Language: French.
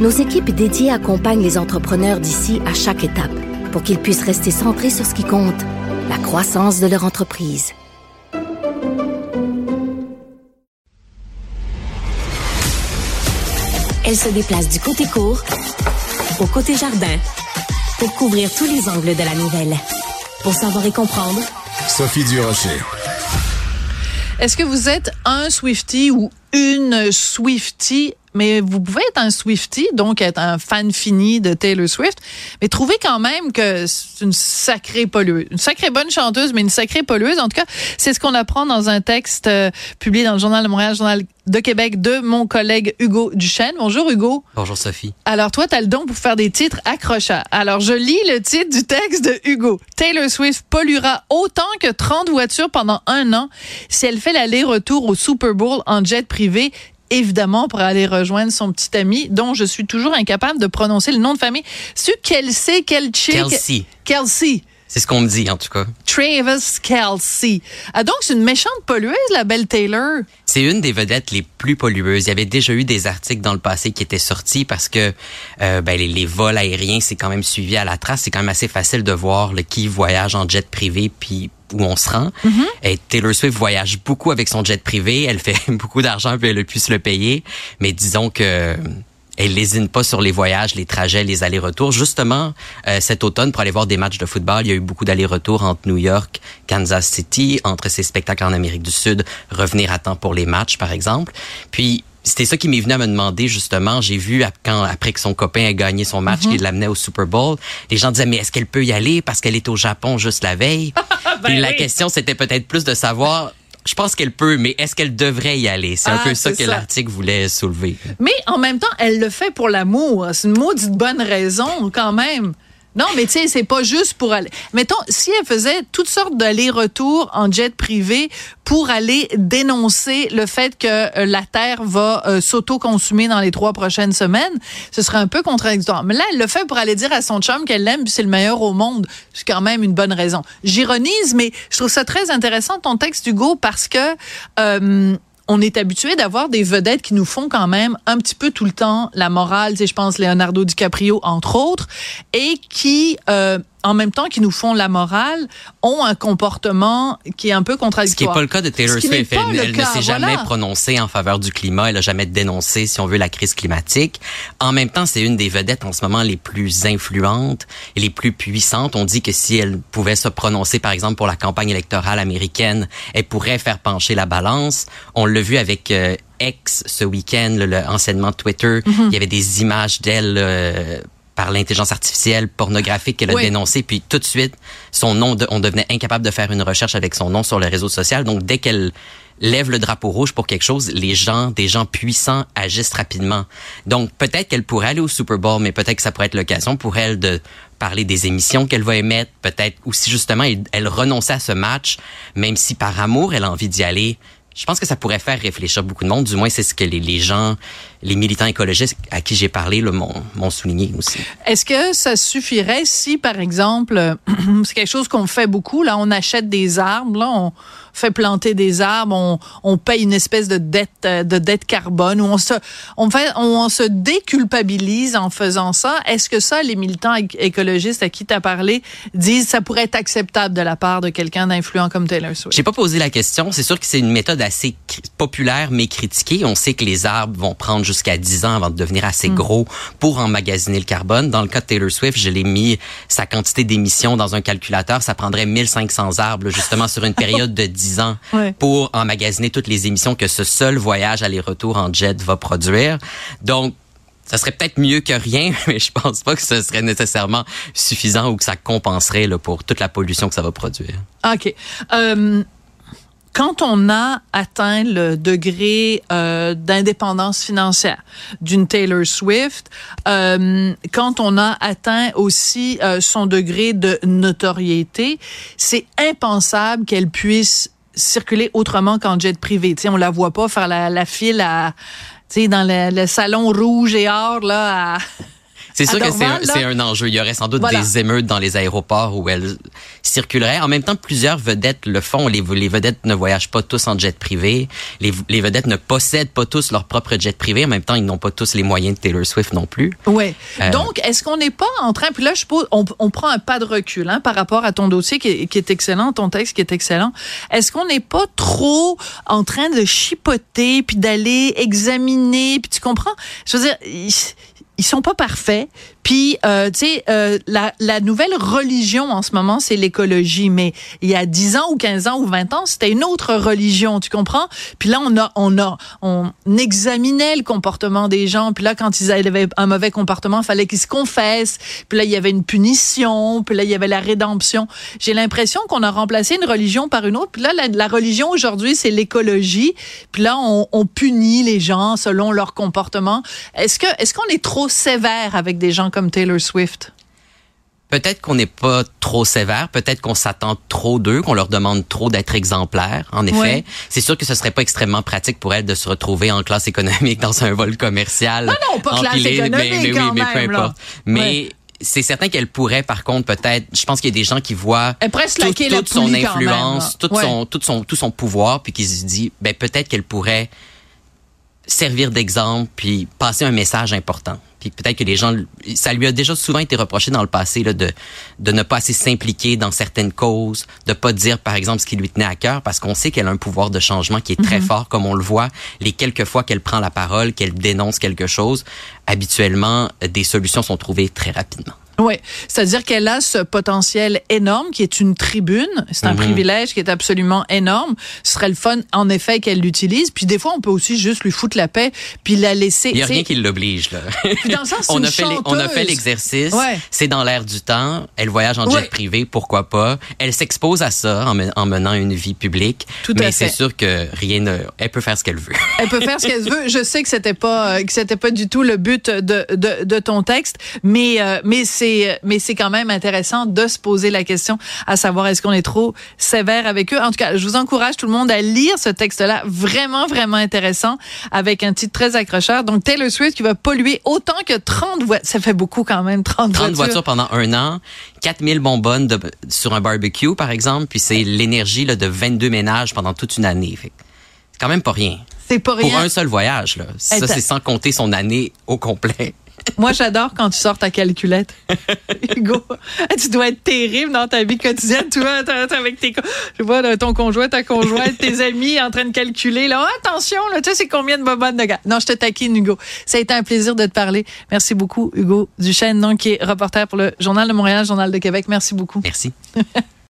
nos équipes dédiées accompagnent les entrepreneurs d'ici à chaque étape pour qu'ils puissent rester centrés sur ce qui compte, la croissance de leur entreprise. Elle se déplace du côté court au côté jardin pour couvrir tous les angles de la nouvelle. Pour savoir et comprendre, Sophie Durocher. Est-ce que vous êtes un Swifty ou une Swifty mais vous pouvez être un Swifty, donc être un fan fini de Taylor Swift, mais trouvez quand même que c'est une sacrée pollueuse, une sacrée bonne chanteuse, mais une sacrée pollueuse. En tout cas, c'est ce qu'on apprend dans un texte euh, publié dans le Journal de Montréal, Journal de Québec, de mon collègue Hugo Duchesne. Bonjour Hugo. Bonjour Sophie. Alors toi, tu as le don pour faire des titres accrochants. Alors je lis le titre du texte de Hugo. Taylor Swift polluera autant que 30 voitures pendant un an si elle fait l'aller-retour au Super Bowl en jet privé évidemment pour aller rejoindre son petit ami dont je suis toujours incapable de prononcer le nom de famille. C'est Kelsey, Kelsey. Kelsey. Kelsey. C'est ce qu'on me dit, en tout cas. Travis Kelsey. Ah, donc, c'est une méchante pollueuse, la belle Taylor. C'est une des vedettes les plus pollueuses. Il y avait déjà eu des articles dans le passé qui étaient sortis parce que euh, ben, les, les, vols aériens, c'est quand même suivi à la trace. C'est quand même assez facile de voir le qui voyage en jet privé puis où on se rend. Mm-hmm. Et Taylor Swift voyage beaucoup avec son jet privé. Elle fait beaucoup d'argent puis elle a pu se le payer. Mais disons que elle lésine pas sur les voyages, les trajets, les allers-retours. Justement, euh, cet automne, pour aller voir des matchs de football, il y a eu beaucoup d'allers-retours entre New York, Kansas City, entre ces spectacles en Amérique du Sud, revenir à temps pour les matchs, par exemple. Puis, c'était ça qui m'est venu à me demander justement. J'ai vu quand après que son copain a gagné son match, qu'il l'amenait au Super Bowl, les gens disaient mais est-ce qu'elle peut y aller parce qu'elle est au Japon juste la veille? Puis la question c'était peut-être plus de savoir je pense qu'elle peut, mais est-ce qu'elle devrait y aller? C'est un Ah, peu ça que l'article voulait soulever. Mais en même temps, elle le fait pour l'amour. C'est une maudite bonne raison, quand même. Non, mais tu sais, c'est pas juste pour aller. Mettons, si elle faisait toutes sortes d'allers-retours en jet privé pour aller dénoncer le fait que euh, la Terre va euh, s'auto-consumer dans les trois prochaines semaines, ce serait un peu contradictoire. Mais là, elle le fait pour aller dire à son chum qu'elle l'aime, c'est le meilleur au monde. C'est quand même une bonne raison. J'ironise, mais je trouve ça très intéressant ton texte, Hugo, parce que euh, on est habitué d'avoir des vedettes qui nous font quand même un petit peu tout le temps la morale, tu sais, je pense Leonardo DiCaprio entre autres, et qui euh, en même temps qui nous font la morale ont un comportement qui est un peu Ce qui n'est contradictoire. pas le cas de Taylor Swift. Elle, le elle cas, ne s'est jamais prononcée en faveur du climat. Elle a jamais dénoncé, si on veut, la crise climatique. En même temps, c'est une des vedettes en ce moment les plus influentes et les plus puissantes. On dit que si elle pouvait se prononcer, par exemple, pour la campagne électorale américaine, elle pourrait faire pencher la balance. On l'a vu avec euh, X ce week-end, le, le enseignement de Twitter. Mm-hmm. Il y avait des images d'elle. euh, par l'intelligence artificielle pornographique qu'elle a Oui. dénoncé, puis tout de suite, son nom, de- on devenait incapable de faire une recherche avec son nom sur le réseau social. Donc, dès qu'elle lève le drapeau rouge pour quelque chose, les gens, des gens puissants agissent rapidement. Donc, peut-être qu'elle pourrait aller au Super Bowl, mais peut-être que ça pourrait être l'occasion pour elle de parler des émissions qu'elle va émettre, peut-être aussi justement, elle, elle renonçait à ce match, même si par amour, elle a envie d'y aller. Je pense que ça pourrait faire réfléchir beaucoup de monde. Du moins, c'est ce que les, gens, les militants écologistes à qui j'ai parlé m'ont souligné aussi. Est-ce que ça suffirait si, par exemple, c'est quelque chose qu'on fait beaucoup, là, on achète des arbres, là, on fait planter des arbres, on, on paye une espèce de dette, euh, de dette carbone, où on se, on fait, on se déculpabilise en faisant ça. Est-ce que ça, les militants éc- écologistes à qui tu as parlé disent ça pourrait être acceptable de la part de quelqu'un d'influent comme Taylor Swift? J'ai pas posé la question. C'est sûr que c'est une méthode assez populaire mais critiquée. On sait que les arbres vont prendre jusqu'à 10 ans avant de devenir assez gros pour emmagasiner le carbone. Dans le cas de Taylor Swift, je l'ai mis sa quantité d'émissions dans un calculateur. Ça prendrait 1500 arbres justement sur une période de 10 ans Ouais. pour emmagasiner toutes les émissions que ce seul voyage aller-retour en jet va produire. Donc, ça serait peut-être mieux que rien, mais je pense pas que ce serait nécessairement suffisant ou que ça compenserait là, pour toute la pollution que ça va produire. OK. Euh, quand on a atteint le degré euh, d'indépendance financière d'une Taylor Swift, euh, quand on a atteint aussi euh, son degré de notoriété, c'est impensable qu'elle puisse circuler autrement qu'en jet privé. Sais, on la voit pas faire la, la file à, dans le, le salon rouge et or là. À c'est sûr que c'est un, enjeu. Il y aurait sans doute Voilà. des émeutes dans les aéroports où elle circulerait. En même temps, plusieurs vedettes le font. Les, les vedettes ne voyagent pas tous en jet privé. Les, les vedettes ne possèdent pas tous leur propre jet privé. En même temps, ils n'ont pas tous les moyens de Taylor Swift non plus. Ouais. Euh, Donc, est-ce qu'on n'est pas en train, puis là, je pose, on, on prend un pas de recul hein, par rapport à ton dossier qui est, qui est excellent, ton texte qui est excellent. Est-ce qu'on n'est pas trop en train de chipoter, puis d'aller examiner, puis tu comprends? Je veux dire, ils, sont pas parfaits. Puis, euh, tu sais, euh, la, nouvelle religion en ce moment, c'est l'écologie. Mais il y a 10 ans ou 15 ans ou 20 ans, c'était une autre religion, tu comprends? Puis là, on a, on a, on examinait le comportement des gens. Puis là, quand ils avaient un mauvais comportement, il fallait qu'ils se confessent. Puis là, il y avait une punition. Puis là, il y avait la rédemption. J'ai l'impression qu'on a remplacé une religion par une autre. Puis là, la, la religion aujourd'hui, c'est l'écologie. Puis là, on, on punit les gens selon leur comportement. Est-ce que, est-ce qu'on est trop sévère avec des gens comme Taylor Swift? Peut-être qu'on n'est pas trop sévère, peut-être qu'on s'attend trop d'eux, qu'on leur demande trop d'être exemplaires. En effet, Ouais. c'est sûr que ce serait pas extrêmement pratique pour elles de se retrouver en classe économique dans un vol commercial. Ah non, pas classe empilé, économique mais, mais quand oui, mais peu même, là. importe. Mais Ouais. c'est certain qu'elle pourrait, par contre, peut-être. Je pense qu'il y a des gens qui voient tout- toute son même, influence, toute Ouais. son, tout son, tout son pouvoir, puis qui se dit, ben peut-être qu'elle pourrait servir d'exemple puis passer un message important. Puis peut-être que les gens, ça lui a déjà souvent été reproché dans le passé là, de de ne pas assez s'impliquer dans certaines causes, de pas dire par exemple ce qui lui tenait à cœur, parce qu'on sait qu'elle a un pouvoir de changement qui est très fort, comme on le voit les quelques fois qu'elle prend la parole, qu'elle dénonce quelque chose. Habituellement, des solutions sont trouvées très rapidement. Oui, c'est-à-dire qu'elle a ce potentiel énorme qui est une tribune. C'est un Mhm. privilège qui est absolument énorme. Ce serait le fun, en effet, qu'elle l'utilise. Puis des fois, on peut aussi juste lui foutre la paix puis la laisser. Il y a rien qui l'oblige là. Puis dans le sens, c'est on a fait on a fait l'exercice. Ouais. C'est dans l'air du temps. Elle voyage en jet Ouais. privé, pourquoi pas Elle s'expose à ça en, men- en menant une vie publique. Tout à mais c'est sûr que rien ne. Elle peut faire ce qu'elle veut. Elle peut faire ce qu'elle veut. Je sais que c'était pas euh, que c'était pas du tout le but de, de, de ton texte, mais euh, mais c'est mais c'est quand même intéressant de se poser la question à savoir est-ce qu'on est trop sévère avec eux. En tout cas, je vous encourage tout le monde à lire ce texte-là, vraiment vraiment intéressant avec un titre très accrocheur. Donc Taylor Swift qui va polluer autant que 30 voitures, ça fait beaucoup quand même 30, 30 voitures pendant un an, 4000 bonbonnes de- sur un barbecue, par exemple, puis c'est l'énergie de 22 ménages pendant toute une année. Fait quand même pas rien. C'est pas Pour rien. un seul voyage, là. Ça, c'est sans compter son année au complet. Moi, j'adore quand tu sors ta calculette. Hugo, tu dois être terrible dans ta vie quotidienne. Tu vois, t'es avec tes, je vois là, ton conjoint, ta conjointe, tes amis en train de calculer. Là, Ah, attention, là, tu sais, c'est combien de bobones de gars. Non, je te taquine, Hugo. Ça a été un plaisir de te parler. Merci beaucoup, Hugo Duchesne, donc, qui est reporter pour le Journal de Montréal, Journal de Québec. Merci beaucoup. Merci.